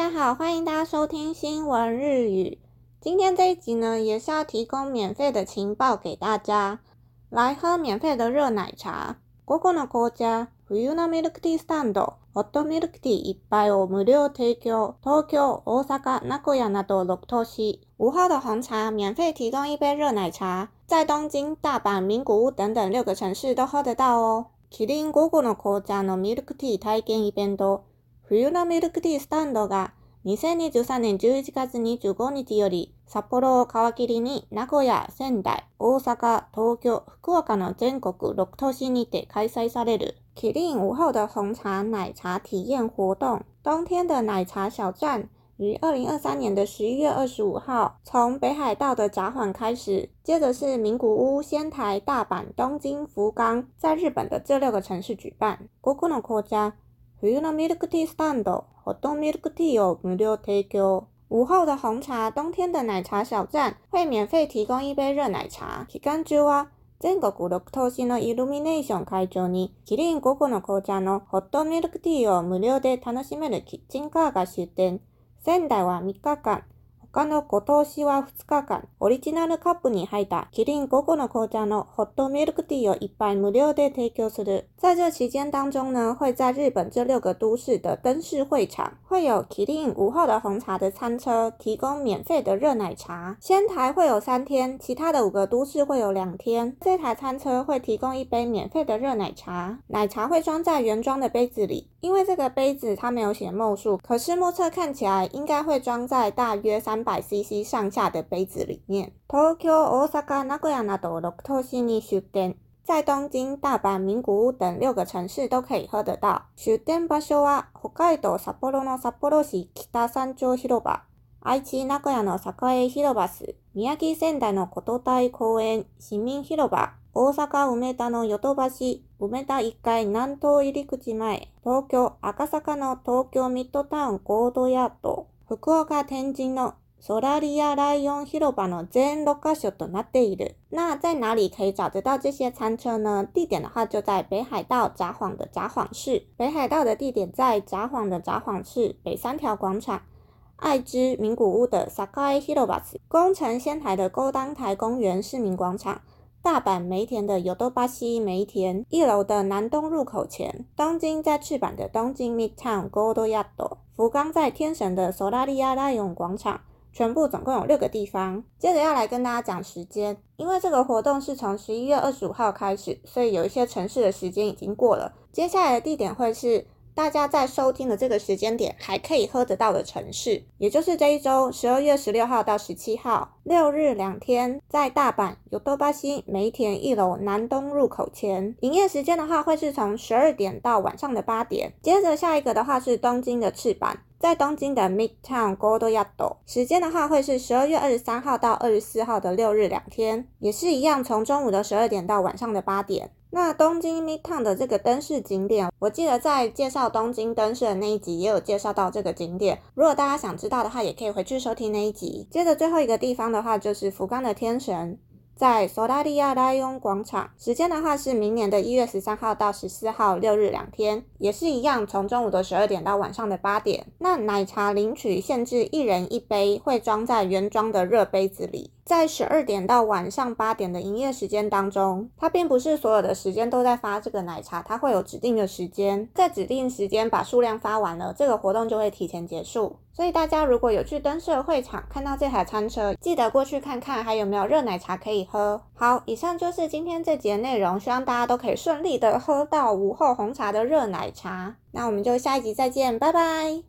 大家好，欢迎大家收听新闻日语。今天这一集呢，也是要提供免费的情报给大家，来喝免费的热奶茶。午後の紅茶、冬のミルクティースタンド、ホットミルクティー一杯を無料提供。東京、大阪、名古屋など6都市。午后的紅茶，免费提供一杯热奶茶，在東京、大阪、名古屋等等6个城市都喝得到哦。キリン午後の紅茶のミルクティー体験イベント。冬のミルクティースタンドが2023年11月25日より札幌を皮切りに名古屋、仙台、大阪、東京、福岡の全国6都市にて開催されるキリン午后的红茶奶茶体验活動冬天的奶茶小站于2023年的11月25号从北海道的札幌开始，接着是名古屋、仙台、大阪、东京、福冈，在日本的这六个城市举办。国の国家冬のミルクティースタンド、ホットミルクティーを無料提供。午後的红茶、冬天的奶茶小站会免费提供一杯热奶茶。期間中は、全国6都市のイルミネーション会場に、キリン5個の紅茶のホットミルクティーを無料で楽しめるキッチンカーが出店。仙台は3日間、在这期间当中呢，会在日本这六个都市的灯饰会场，会有麒麟五号的红茶的餐车提供免费的热奶茶。仙台会有三天，其他的五个都市会有两天。这台餐车会提供一杯免费的热奶茶，奶茶会装在原装的杯子里，因为这个杯子它没有写墨数，可是目测看起来应该会装在大约三。3 c c 上下的杯子里面。東京、大阪、名古屋など6都市に出店。在东京、大阪、名古屋等六个城市都可以喝得到。出店場所は北海道札幌の札幌市北山町広場、愛知名古屋の栄広場す、宮城仙台の琴台公園市民広場、大阪梅田のヨト橋、梅田1階南東入り口前、東京赤坂の東京ミッドタウンゴードヤード、福岡天神のソラリアライオンヒロバの前六カ所となっています。那在哪里可以找得到这些餐车呢？地点的话就在北海道札幌的札幌市。北海道的地点在札幌的札幌市北三条广场、爱知名古屋的 Sakai Hirobas，宫城仙台的勾当台公园市民广场、大阪梅田的 Yodobashi 梅田一楼的南东入口前、东京在赤坂的东京 Midtown Gold Yado、福冈在天神的ソラリアライオン广场。全部总共有六个地方，接着要来跟大家讲时间，因为这个活动是从十一月二十五号开始，所以有一些城市的时间已经过了。接下来的地点会是。大家在收听的这个时间点还可以喝得到的城市，也就是这一周十二月十六号到十七号六日两天，在大阪有多巴西梅田一楼南东入口前，营业时间的话会是从十二点到晚上的八点。接着下一个的话是东京的赤坂，在东京的 Midtown g o d d Yado，时间的话会是十二月二十三号到二十四号的六日两天，也是一样从中午的十二点到晚上的八点。那东京 Midtown 的这个灯饰景点，我记得在介绍东京灯饰的那一集也有介绍到这个景点。如果大家想知道的话，也可以回去收听那一集。接着最后一个地方的话，就是福冈的天神。在索拉利亚拉勇广场，时间的话是明年的一月十三号到十四号六日两天，也是一样，从中午的十二点到晚上的八点。那奶茶领取限制一人一杯，会装在原装的热杯子里。在十二点到晚上八点的营业时间当中，它并不是所有的时间都在发这个奶茶，它会有指定的时间，在指定时间把数量发完了，这个活动就会提前结束。所以大家如果有去灯社会场看到这台餐车，记得过去看看还有没有热奶茶可以喝。好，以上就是今天这节内容，希望大家都可以顺利的喝到午后红茶的热奶茶。那我们就下一集再见，拜拜。